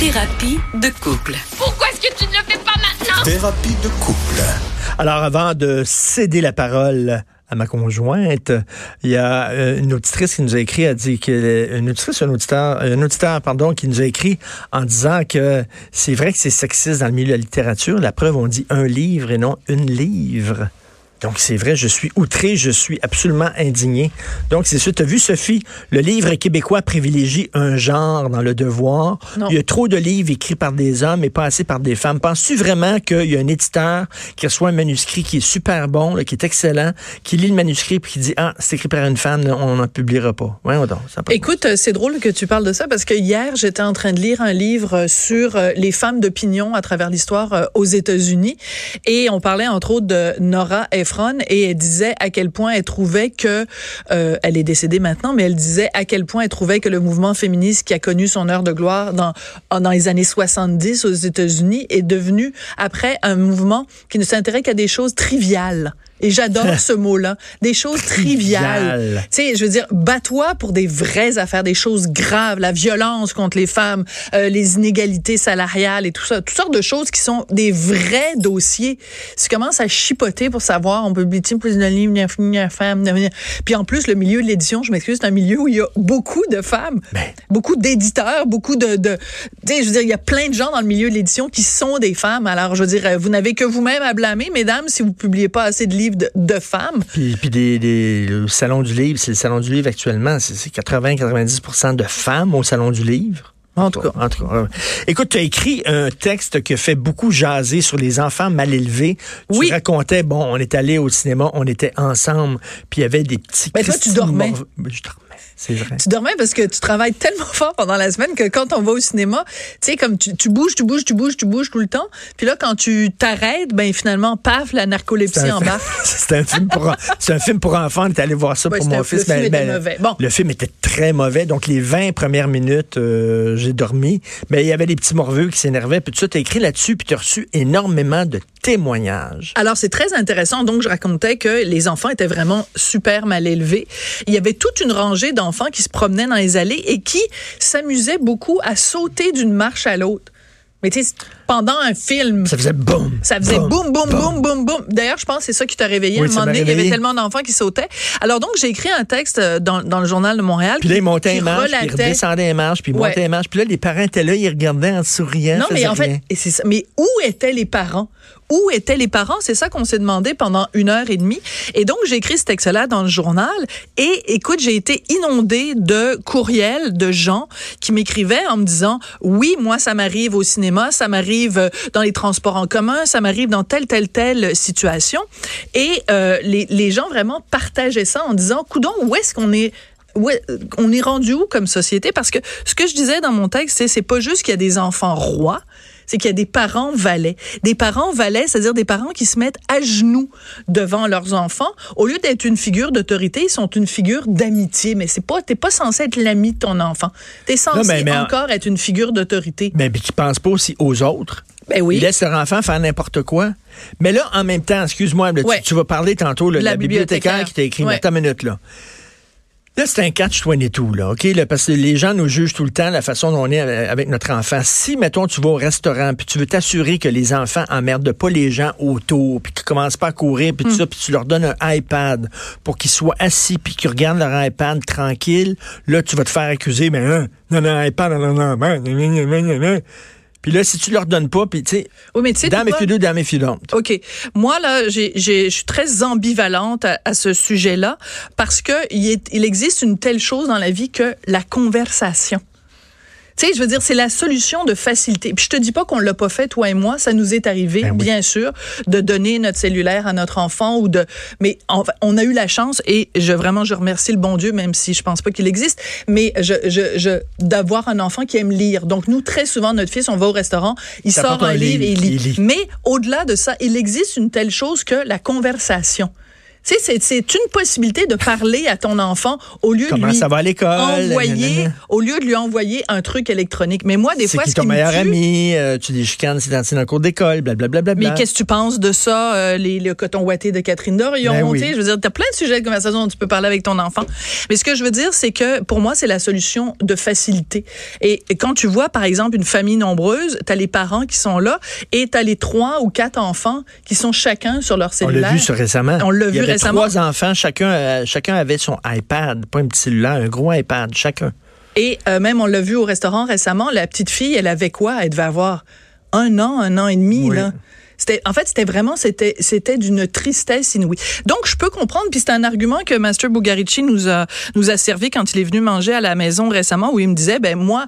Thérapie de couple. Pourquoi est-ce que tu ne le fais pas maintenant? Thérapie de couple. Alors, avant de céder la parole à ma conjointe, il y a euh, une auditrice qui nous a écrit, a dit que une auditrice, un auditeur, un auditeur, pardon, qui nous a écrit en disant que c'est vrai que c'est sexiste dans le milieu de la littérature. La preuve, on dit un livre et non une livre. Donc, c'est vrai, je suis outré, je suis absolument indigné. Donc, c'est sûr, tu as vu, Sophie, le livre québécois privilégie un genre dans le devoir. Non. Il y a trop de livres écrits par des hommes et pas assez par des femmes. Penses-tu vraiment qu'il y a un éditeur qui reçoit un manuscrit qui est super bon, là, qui est excellent, qui lit le manuscrit et qui dit, ah, c'est écrit par une femme, là, on n'en publiera pas? Voyons donc, ça Écoute, c'est drôle que tu parles de ça parce que hier, j'étais en train de lire un livre sur euh, les femmes d'opinion à travers l'histoire euh, aux États-Unis et on parlait entre autres de Nora Et elle disait à quel point elle trouvait que euh, elle est décédée maintenant, mais elle disait à quel point elle trouvait que le mouvement féministe qui a connu son heure de gloire dans dans les années 70 aux États-Unis est devenu après un mouvement qui ne s'intéresse qu'à des choses triviales. Et j'adore ce mot-là, des choses triviales. Trivial. Tu sais, je veux dire, bats-toi pour des vraies affaires, des choses graves, la violence contre les femmes, euh, les inégalités salariales et tout ça, toutes sortes de choses qui sont des vrais dossiers. Si tu commences à chipoter pour savoir, on publie plus de livres, femme, puis en plus le milieu de l'édition, je m'excuse, c'est un milieu où il y a beaucoup de femmes, Ben. beaucoup d'éditeurs, beaucoup de, de tu sais, je veux dire, il y a plein de gens dans le milieu de l'édition qui sont des femmes. Alors, je veux dire, euh, vous n'avez que vous-même à blâmer, mesdames, si vous publiez pas assez de livres de, de femmes. Puis, puis des, des- le salon du livre, c'est le salon du livre actuellement, c'est c'est 80-90 de femmes au salon du livre. En tout cas. En tout cas, euh, écoute, tu as écrit un texte qui a fait beaucoup jaser sur les enfants mal élevés. Tu Oui. racontais, bon, on est allé au cinéma, on était ensemble, puis il y avait des petits... Ben, toi, tu dormais. morve- Ben, Je dormais, c'est vrai. Tu dormais parce que tu travailles tellement fort pendant la semaine que quand on va au cinéma, tu sais, comme tu, tu bouges, tu bouges, tu bouges, tu bouges tout le temps. Puis là, quand tu t'arrêtes, ben finalement, paf, la narcolepsie embarque. c'est un film pour c'est un film pour enfants. On est allé voir ça Ouais, pour mon le fils. film était mauvais. Bon. Le film était très mauvais. Donc les 20 premières minutes, euh, j'ai dormi. Mais il y avait des petits morveux qui s'énervaient. Puis tout ça, t'as écrit là-dessus. Puis t'as reçu énormément de témoignages. Alors, c'est très intéressant. Donc, je racontais que les enfants étaient vraiment super mal élevés. Il y avait toute une rangée d'enfants qui se promenaient dans les allées et qui s'amusaient beaucoup à sauter d'une marche à l'autre. Mais tu sais, pendant un film, Ça faisait boum. Ça faisait boum, boum, boum, boum, boum. D'ailleurs, je pense que c'est ça qui t'a réveillé. Oui, à un moment donné, il y avait tellement d'enfants qui sautaient. Alors donc, j'ai écrit un texte euh, dans, dans le journal de Montréal. Puis là, il montait qui les marches, puis il relatait- redescendait les marches, puis il Ouais. marches. Puis là, les parents étaient là, ils regardaient en souriant. Non, mais en fait, et c'est ça. Mais où étaient les parents? Où étaient les parents? C'est ça qu'on s'est demandé pendant une heure et demie. Et donc, j'ai écrit ce texte-là dans le journal. Et écoute, j'ai été inondée de courriels de gens qui m'écrivaient en me disant, oui, moi, ça m'arrive au cinéma, ça m'arrive euh, dans les transports en commun, ça m'arrive dans telle, telle, telle situation. Et euh, les, gens vraiment partageaient ça en disant, coudon, où est-ce qu'on est on est rendu où comme société? Parce que ce que je disais dans mon texte, c'est c'est pas juste qu'il y a des enfants rois, c'est qu'il y a des parents valets. Des parents valets, c'est-à-dire des parents qui se mettent à genoux devant leurs enfants. Au lieu d'être une figure d'autorité, ils sont une figure d'amitié. Mais c'est pas, t'es pas censé être l'ami de ton enfant. T'es censé Non, mais- mais- encore être une figure d'autorité. Mais puis tu penses pas aussi aux autres? Ben oui. Ils laissent leur enfant faire n'importe quoi. Mais là, en même temps, excuse-moi, tu- vas parler tantôt là, de La la, bibliothécaire, bibliothécaire. qui t'a écrit. Ouais. mais une minute, là. Là, c'est un catch et tout, là, OK? Là, parce que les gens nous jugent tout le temps la façon dont on est avec notre enfant. Si, mettons, tu vas au restaurant, puis tu veux t'assurer que les enfants emmerdent pas les gens autour, puis qu'ils commencent pas à courir, puis tout ça, puis tu leur donnes un iPad pour qu'ils soient assis, puis qu'ils regardent leur iPad tranquille, là, tu vas te faire accuser, mais hein, non, non, iPad, non, non, non, non, non, non, non, non, non. Puis là, si tu leur donnes pas, puis tu sais, Oui, mais tu sais, dame et fidou, dame et fidonte. OK. Moi, là, je suis très ambivalente à, à ce sujet-là parce que il, est- il existe une telle chose dans la vie que la conversation. Tu sais, je veux dire, c'est la solution de facilité. Puis je te dis pas qu'on l'a pas fait, toi et moi. Ça nous est arrivé, Ben oui. bien sûr, de donner notre cellulaire à notre enfant ou de. Mais on a eu la chance et je vraiment je remercie le bon Dieu, même si je pense pas qu'il existe. Mais je, je, je d'avoir un enfant qui aime lire. Donc nous, très souvent, notre fils, on va au restaurant, il Ça sort un livre et il livre, lit. il lit. Mais au-delà de ça, il existe une telle chose que la conversation. Tu sais, c'est- une possibilité de parler à ton enfant au lieu Comment de lui ça va à l'école? envoyer, Nanana. au lieu de lui envoyer un truc électronique. Mais moi, des fois, qui ce qui ton me meilleur tue- ami? euh, tu les chicanes, c'est dans, le cours d'école, blablabla. Mais qu'est-ce que tu penses de ça, euh, les, le coton ouaté de Catherine Dorion? Ben oui. Je veux dire, tu as plein de sujets de conversation dont tu peux parler avec ton enfant. Mais ce que je veux dire, c'est que pour moi, c'est la solution de facilité. Et, et quand tu vois, par exemple, une famille nombreuse, tu as les parents qui sont là et tu as les trois ou quatre enfants qui sont chacun sur leur On cellulaire. l'a vu récemment. On l'a vu avait récemment. trois enfants, chacun, euh, chacun avait son iPad, pas un petit cellulaire, un gros iPad, chacun. Et euh, même, on l'a vu au restaurant récemment, la petite fille, elle avait quoi? Elle devait avoir un an, un an et demi, Oui. là. C'était, en fait, c'était vraiment, c'était, c'était d'une tristesse inouïe. Donc, je peux comprendre, puis c'est un argument que Master Bugarici nous a, nous a servi quand il est venu manger à la maison récemment, où il me disait, ben moi,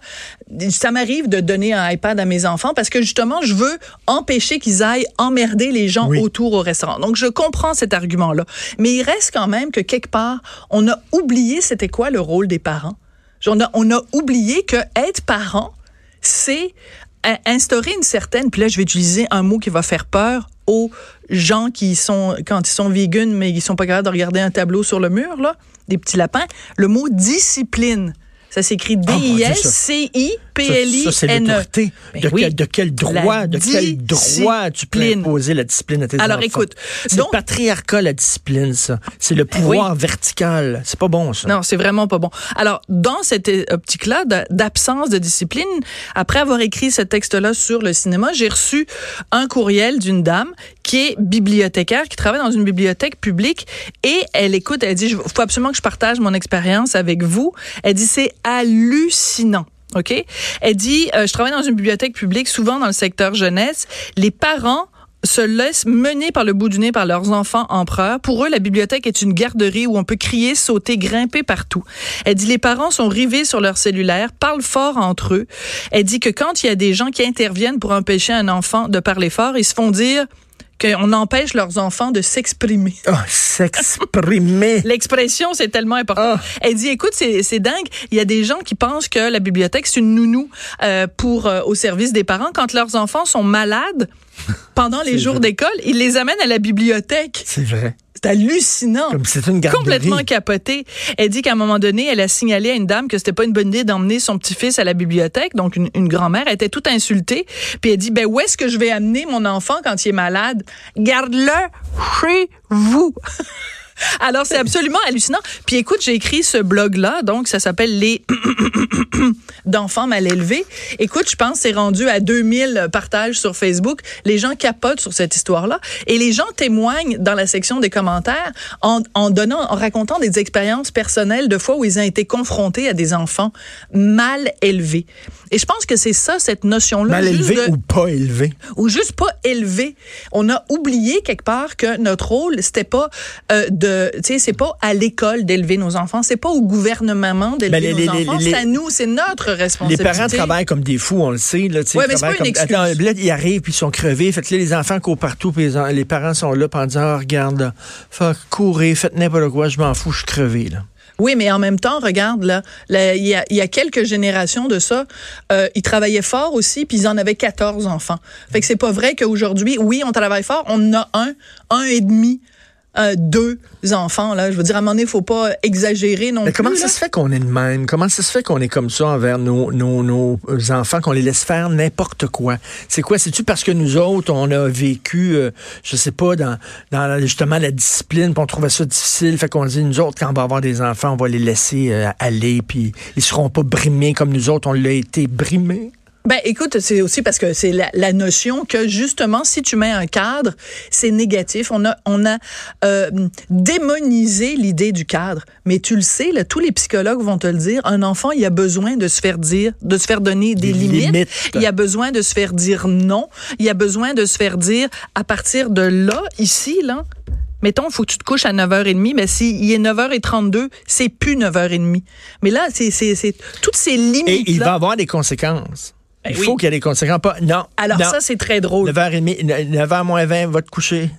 ça m'arrive de donner un iPad à mes enfants parce que justement, je veux empêcher qu'ils aillent emmerder les gens Oui. autour au restaurant. Donc, je comprends cet argument-là. Mais il reste quand même que quelque part, on a oublié c'était quoi le rôle des parents. On a, on a oublié que être parent, c'est instaurer une certaine, puis là je vais utiliser un mot qui va faire peur aux gens qui sont, quand ils sont vegan, mais ils sont pas capables de regarder un tableau sur le mur, là, des petits lapins, le mot discipline. Ça s'écrit Oh, mon Dieu, ça. C'est l'autorité. Ben De, oui. quel, de quel droit, La de quel droit tu peux imposer la discipline à tes Alors, enfants? écoute, c'est donc- le patriarcat, la discipline, ça. C'est le pouvoir vertical. C'est pas bon, ça. Non, c'est vraiment pas bon. Alors, dans cette euh, optique-là d'absence de discipline, après avoir écrit ce texte-là sur le cinéma, j'ai reçu un courriel d'une dame qui est bibliothécaire, qui travaille dans une bibliothèque publique, et elle écoute, elle dit, il faut absolument que je partage mon expérience avec vous. Elle dit, c'est hallucinant. OK? Elle dit, euh, je travaille dans une bibliothèque publique, souvent dans le secteur jeunesse. Les parents se laissent mener par le bout du nez par leurs enfants empereurs. Pour eux, la bibliothèque est une garderie où on peut crier, sauter, grimper partout. Elle dit les parents sont rivés sur leur cellulaire, parlent fort entre eux. Elle dit que quand il y a des gens qui interviennent pour empêcher un enfant de parler fort, ils se font dire qu'on empêche leurs enfants de s'exprimer. Oh, s'exprimer. L'expression, c'est tellement important. Ah. Elle dit, écoute, c'est dingue. Il y a des gens qui pensent que la bibliothèque, c'est une nounou euh, pour euh, au service des parents. Quand leurs enfants sont malades, pendant les jours d'école, ils les amènent à la bibliothèque. C'est vrai. C'est hallucinant. Comme une garderie. Complètement capoté. Elle dit qu'à un moment donné, elle a signalé à une dame que c'était pas une bonne idée d'emmener son petit-fils à la bibliothèque, donc une, une grand-mère. Elle était toute insultée. Puis elle dit, ben où est-ce que je vais amener mon enfant quand il est malade? Garde-le chez vous. Alors, c'est absolument hallucinant. Puis écoute, j'ai écrit ce blog-là, donc ça s'appelle Les d'enfants mal élevés. Écoute, je pense que c'est rendu à 2000 partages sur Facebook. Les gens capotent sur cette histoire-là. Et les gens témoignent dans la section des commentaires en, en donnant, en racontant des expériences personnelles de fois où ils ont été confrontés à des enfants mal élevés. Et je pense que c'est ça, cette notion-là. Mal élevé de- ou pas élevé? ou juste pas élevé. On a oublié quelque part que notre rôle c'était pas euh, de, tu sais, c'est pas à l'école d'élever nos enfants, c'est pas au gouvernement d'élever Ben, les- nos les- enfants, les- c'est à nous, c'est notre Les responsabilité. parents travaillent comme des fous, on le sait. Là, Ouais, ils mais pas une comme- excuse. Attends, là, ils arrivent puis ils sont crevés. Fait que là, les enfants courent partout puis les, en- les parents sont là puis en disant, Ah, regarde, là, courir, faites n'importe quoi, je m'en fous, je suis crevé. Là. Oui, mais en même temps, regarde là, là, il y a, il y a quelques générations de ça, euh, ils travaillaient fort aussi, puis ils en avaient 14 enfants. Fait que c'est pas vrai qu'aujourd'hui, oui, on travaille fort, on en a un, un et demi. Euh, deux enfants là, je veux dire à un moment donné, faut pas exagérer non Mais plus. comment ça là. se fait qu'on est de même? Comment ça se fait qu'on est comme ça envers nos, nos, nos enfants, qu'on les laisse faire n'importe quoi? C'est quoi? C'est-tu parce que nous autres, on a vécu, euh, je sais pas, dans, dans justement la discipline, puis on trouvait ça difficile, fait qu'on dit, nous autres, quand on va avoir des enfants, on va les laisser euh, aller, puis ils seront pas brimés comme nous autres, on l'a été brimés? Ben, écoute, c'est aussi parce que c'est la, la notion que justement, si tu mets un cadre, c'est négatif. On a, on a euh, démonisé l'idée du cadre. Mais tu le sais, là, tous les psychologues vont te le dire. Un enfant, il a besoin de se faire dire, de se faire donner des, Des limites. limites. Il a besoin de se faire dire non. Il a besoin de se faire dire à partir de là, ici, là. Mettons, faut que tu te couches à 9h30, mais s'il est 9h32, c'est plus 9h30. Mais là, c'est, c'est, c'est toutes ces limites. Et il va avoir des conséquences. Ben il oui. faut qu'il y ait des conséquences. Pas, non. Alors non. ça, c'est très drôle. 9h30, 9h moins 20, va te coucher.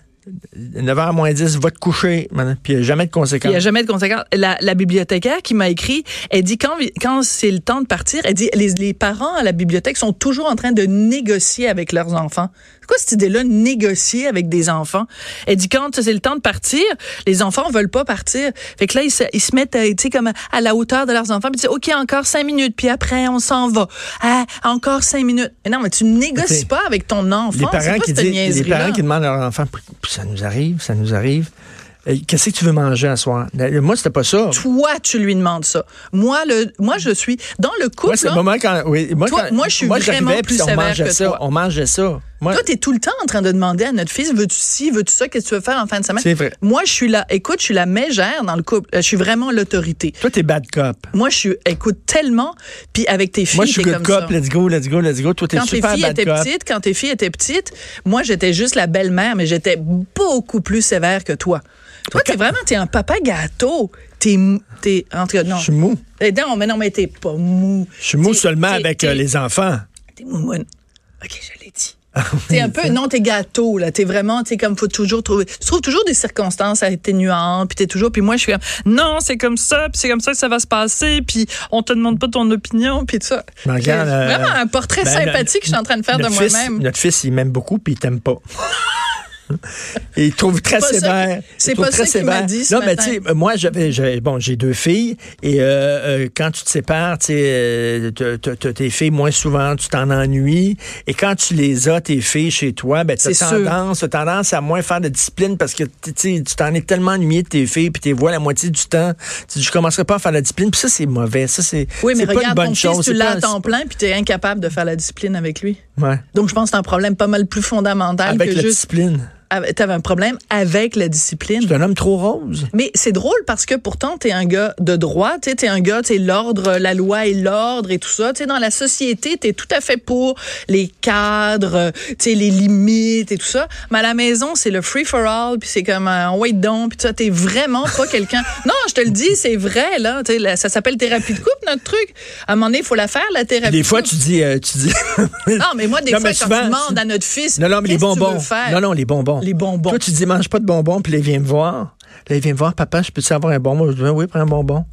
9h moins 10, va te coucher. Puis il n'y a jamais de conséquences. Il n'y a jamais de conséquences. La, la bibliothécaire qui m'a écrit, elle dit quand, quand c'est le temps de partir, elle dit les, les, parents à la bibliothèque sont toujours en train de négocier avec leurs enfants. C'est quoi cette idée-là, négocier avec des enfants? Elle dit quand c'est le temps de partir, les enfants veulent pas partir. Fait que là, ils se, ils se mettent, tu sais, comme à la hauteur de leurs enfants, puis ils disent, OK, encore cinq minutes, puis après, on s'en va. Ah, encore cinq minutes. Mais non, mais tu négocies pas avec ton enfant. Les parents, qui, disent, les parents qui demandent à leur enfant, ça nous arrive, ça nous arrive. Qu'est-ce que tu veux manger à soir? Moi, c'était pas ça. Toi, tu lui demandes ça. Moi, le, moi, je suis dans le couple. Moi, c'est le moment quand, oui, moi, toi, quand, moi, je suis vraiment plus on sévère mangeait que toi. On mangeait ça. Moi, toi, t'es tout le temps en train de demander à notre fils, veux-tu ci, veux-tu ça, qu'est-ce que tu veux faire en fin de semaine? C'est vrai. Moi, je suis là, écoute, je suis la mégère dans le couple. Je suis vraiment l'autorité. Toi, t'es bad cop. Moi, je suis, écoute, tellement, puis avec tes filles, Moi, je suis t'es good comme cop, ça. let's go, let's go, let's go. Toi, t'es Quand tes super filles bad étaient cop. petites, quand tes filles étaient petites, moi, j'étais juste la belle-mère, mais j'étais beaucoup plus sévère que toi. Toi, t'es vraiment, t'es un papa gâteau. T'es, mou- t'es, en tout cas, non. Je suis mou. Eh, Non, mais non, mais t'es pas mou. Je suis mou T'es- seulement t'es- avec t'es- euh, les enfants. T'es moumoune. OK, je l'ai dit. T'es un peu, non, t'es gâteau, là. T'es vraiment, t'es comme, faut toujours trouver, tu trouves toujours des circonstances atténuantes, puis t'es toujours, puis moi, je suis comme, non, c'est comme ça, puis c'est comme ça que ça va se passer, puis on te demande pas ton opinion, puis tout ça. Mais regarde, C'est euh, vraiment un portrait ben, sympathique que je suis en train de faire de moi-même. Notre fils, il m'aime beaucoup, puis il t'aime pas. Et il trouve très sévère. c'est pas ça qu'il m'a dit ce Non, mais tu sais, moi, j'avais, bon, j'ai deux filles, et euh, euh, quand tu te sépares, tu euh, tes filles moins souvent, tu t'en ennuies, et quand tu les as, tes filles, chez toi, ben, tu as tendance, tendance à moins faire de discipline parce que, tu tu t'en es tellement ennuyé de tes filles, puis tu les vois la moitié du temps. Tu dis, je commencerai pas à faire la discipline, puis ça, c'est mauvais. Ça, c'est, Oui, mais pas une regarde, bonne ton chose. fils, tu l'as à temps plein, puis t'es incapable de faire la discipline avec lui. Ouais. Donc, je pense que c'est un problème pas mal plus fondamental Avec que la juste. discipline. T'avais un problème avec la discipline. Tu es un homme trop rose. Mais c'est drôle parce que pourtant, t'es un gars de droit, tu t'es un gars, t'es l'ordre, la loi et l'ordre et tout ça. Tu dans la société, t'es tout à fait pour les cadres, tu les limites et tout ça. Mais à la maison, c'est le free for all, puis c'est comme un wait down, puis ça, t'es vraiment pas quelqu'un. Non, je te le dis, c'est vrai là. Tu ça s'appelle thérapie de couple, notre truc. À un moment donné, il faut la faire la thérapie. Des de fois, couple. tu dis, euh, tu dis. Non, mais moi, des Non, fois, quand souvent, tu demandes à notre fils, Non, non, mais les tu bonbons. Non, non, les bonbons. Les bonbons. Toi, tu dis, mange pas de bonbons, puis là, il vient me voir. Là, il vient me voir, papa, je peux-tu avoir un bonbon? Je dis, oui, prends un bonbon.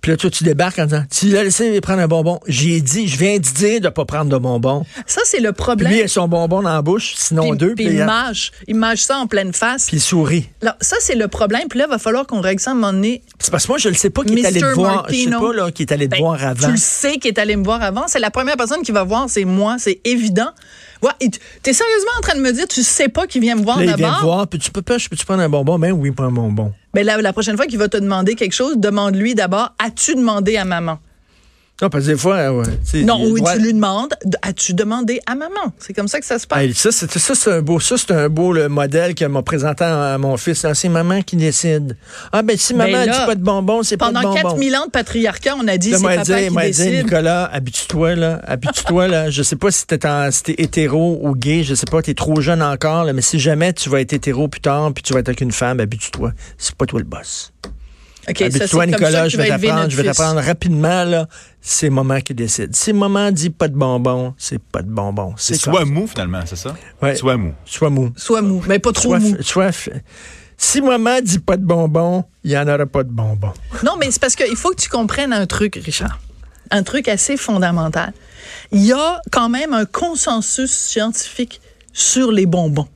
Puis là, toi, tu débarques en disant, tu l'as laissé prendre un bonbon. J'ai dit, je viens de dire de pas prendre de bonbons. Ça, c'est le Puis problème. lui, il a son bonbon dans la bouche, sinon Puis- deux, puis puis, il mâche. Il mâche ça en pleine face. puis il sourit. Alors, ça, c'est le problème. Puis là, il va falloir qu'on règle ça à un moment donné. C'est parce que moi, je le sais pas qui est allé te voir. Je sais pas, là, qui est allé te Ben, voir avant. Tu le sais qu'il est allé me voir avant. C'est la première personne qui va voir, c'est moi. C'est évident. Ouais, et tu es sérieusement en train de me dire, tu sais pas qu'il vient me voir Là, il vient me d'abord? voir, puis tu peux peux-tu prendre un bonbon? Ben oui, prends un bonbon. Mais la, la prochaine fois qu'il va te demander quelque chose, demande-lui d'abord, as-tu demandé à maman? Non, parce que des fois, ouais. Non, oui, ouais. tu lui demandes, as-tu demandé à maman? C'est comme ça que ça se passe. Hey, ça, c'est ça, c'est un beau, ça, c'est un beau le modèle qu'elle m'a présenté à, à mon fils. Ah, c'est maman qui décide. Ah, ben, si maman Ben ne là, dit pas de bonbons, c'est pas de Pendant bonbons. 4000 ans de patriarcat, on a dit, c'est papa dire, qui dire, décide. Nicolas, habitue-toi, là. Habitue-toi, là. Je sais pas si t'es, en, si t'es hétéro ou gay. Je sais pas, t'es trop jeune encore, là. Mais si jamais tu vas être hétéro plus tard, puis tu vas être avec une femme, habitue-toi. C'est pas toi le boss. OK, habitue-toi, comme ça Nicolas. Je vais t'apprendre, je vais t'apprendre rapidement, là. C'est maman qui décide. Si maman dit pas de bonbons, c'est pas de bonbons. C'est soit mou, finalement, c'est ça? Ouais. Soit mou. Sois mou. Sois mou, mais pas trop mou. sois- si maman dit pas de bonbons, il y en aura pas de bonbons. Non, mais c'est parce qu'il faut que tu comprennes un truc, Richard. Un truc assez fondamental. Il y a quand même un consensus scientifique sur les bonbons.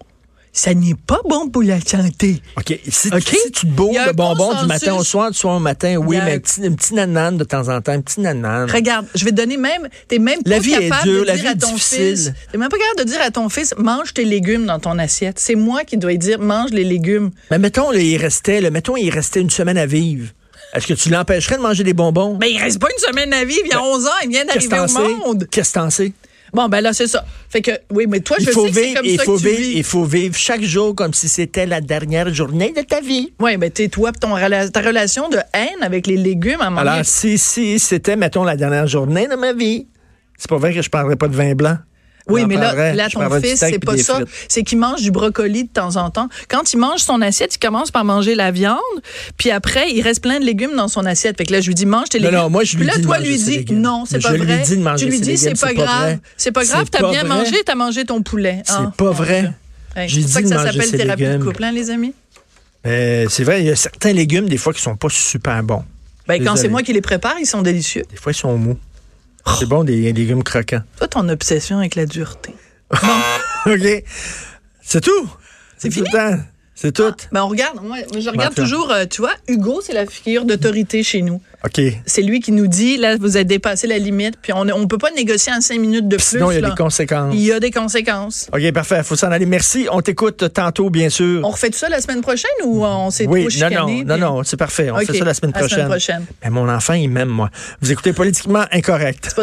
Ça n'est pas bon pour la santé. OK. Si, tu te bourres de bonbons du matin au soir, du soir au matin, oui, mais un- petit, un petit nanan de temps en temps, un petit nanan. Regarde, je vais te donner même, t'es même pas La vie est capable dure, de la dire vie à est ton difficile. fils, t'es même pas capable de dire à ton fils, mange tes légumes dans ton assiette. C'est moi qui dois dire, mange les légumes. Mais mettons, là, il restait, là, mettons, il restait une semaine à vivre. Est-ce que tu l'empêcherais de manger des bonbons? Mais il reste pas une semaine à vivre, il y a 11 ans, il vient Ben, d'arriver au monde. Qu'est-ce que t'en sais? Bon, ben là, c'est ça. Fait que, oui, mais toi, Il je faut sais que vivre, comme il ça faut que tu vivre, vis. il faut vivre chaque jour comme si c'était la dernière journée de ta vie. Oui, mais t'es toi, ton ta relation de haine avec les légumes, à donné, Alors, si, si c'était, mettons, la dernière journée de ma vie, c'est pas vrai que je parlerais pas de vin blanc. Oui, mais là, là Je ton fils, c'est pas ça. C'est qu'il mange du brocoli de temps en temps. Quand il mange son assiette, il commence par manger la viande, puis après, il reste plein de légumes dans son assiette. Fait que là, je lui dis, mange tes Non, légumes. non, moi, je lui Puis là, dis toi, lui dis, non, c'est Je pas lui vrai. dis de manger tu lui dis, c'est pas c'est grave. C'est pas grave, C'est t'as bien mangé, t'as mangé ton poulet. C'est Ah, pas mon vrai. C'est pour ça que ça s'appelle thérapie de couple, hein, les amis? Mais c'est vrai, il y a certains légumes, des fois, qui sont pas super bons. Ben, quand c'est moi qui les prépare, ils sont délicieux. Des fois, ils sont mous. C'est bon, des légumes croquants. Toi, ton obsession avec la dureté. OK. C'est tout. C'est tout fini? C'est tout? Ben, on regarde. Moi, je regarde Enfin. toujours, euh, tu vois, Hugo, c'est la figure d'autorité chez nous. OK. C'est lui qui nous dit, là, vous avez dépassé la limite, puis on ne peut pas négocier en cinq minutes de plus. Sinon, il y a là. des conséquences. Il y a des conséquences. OK, parfait. faut s'en aller. Merci. On t'écoute tantôt, bien sûr. On refait tout ça la semaine prochaine ou on s'est oui, trop non, non, non, non, c'est parfait. On fait ça la semaine la semaine prochaine. prochaine. Mais mon enfant, il m'aime, moi. Vous écoutez Politiquement Incorrect.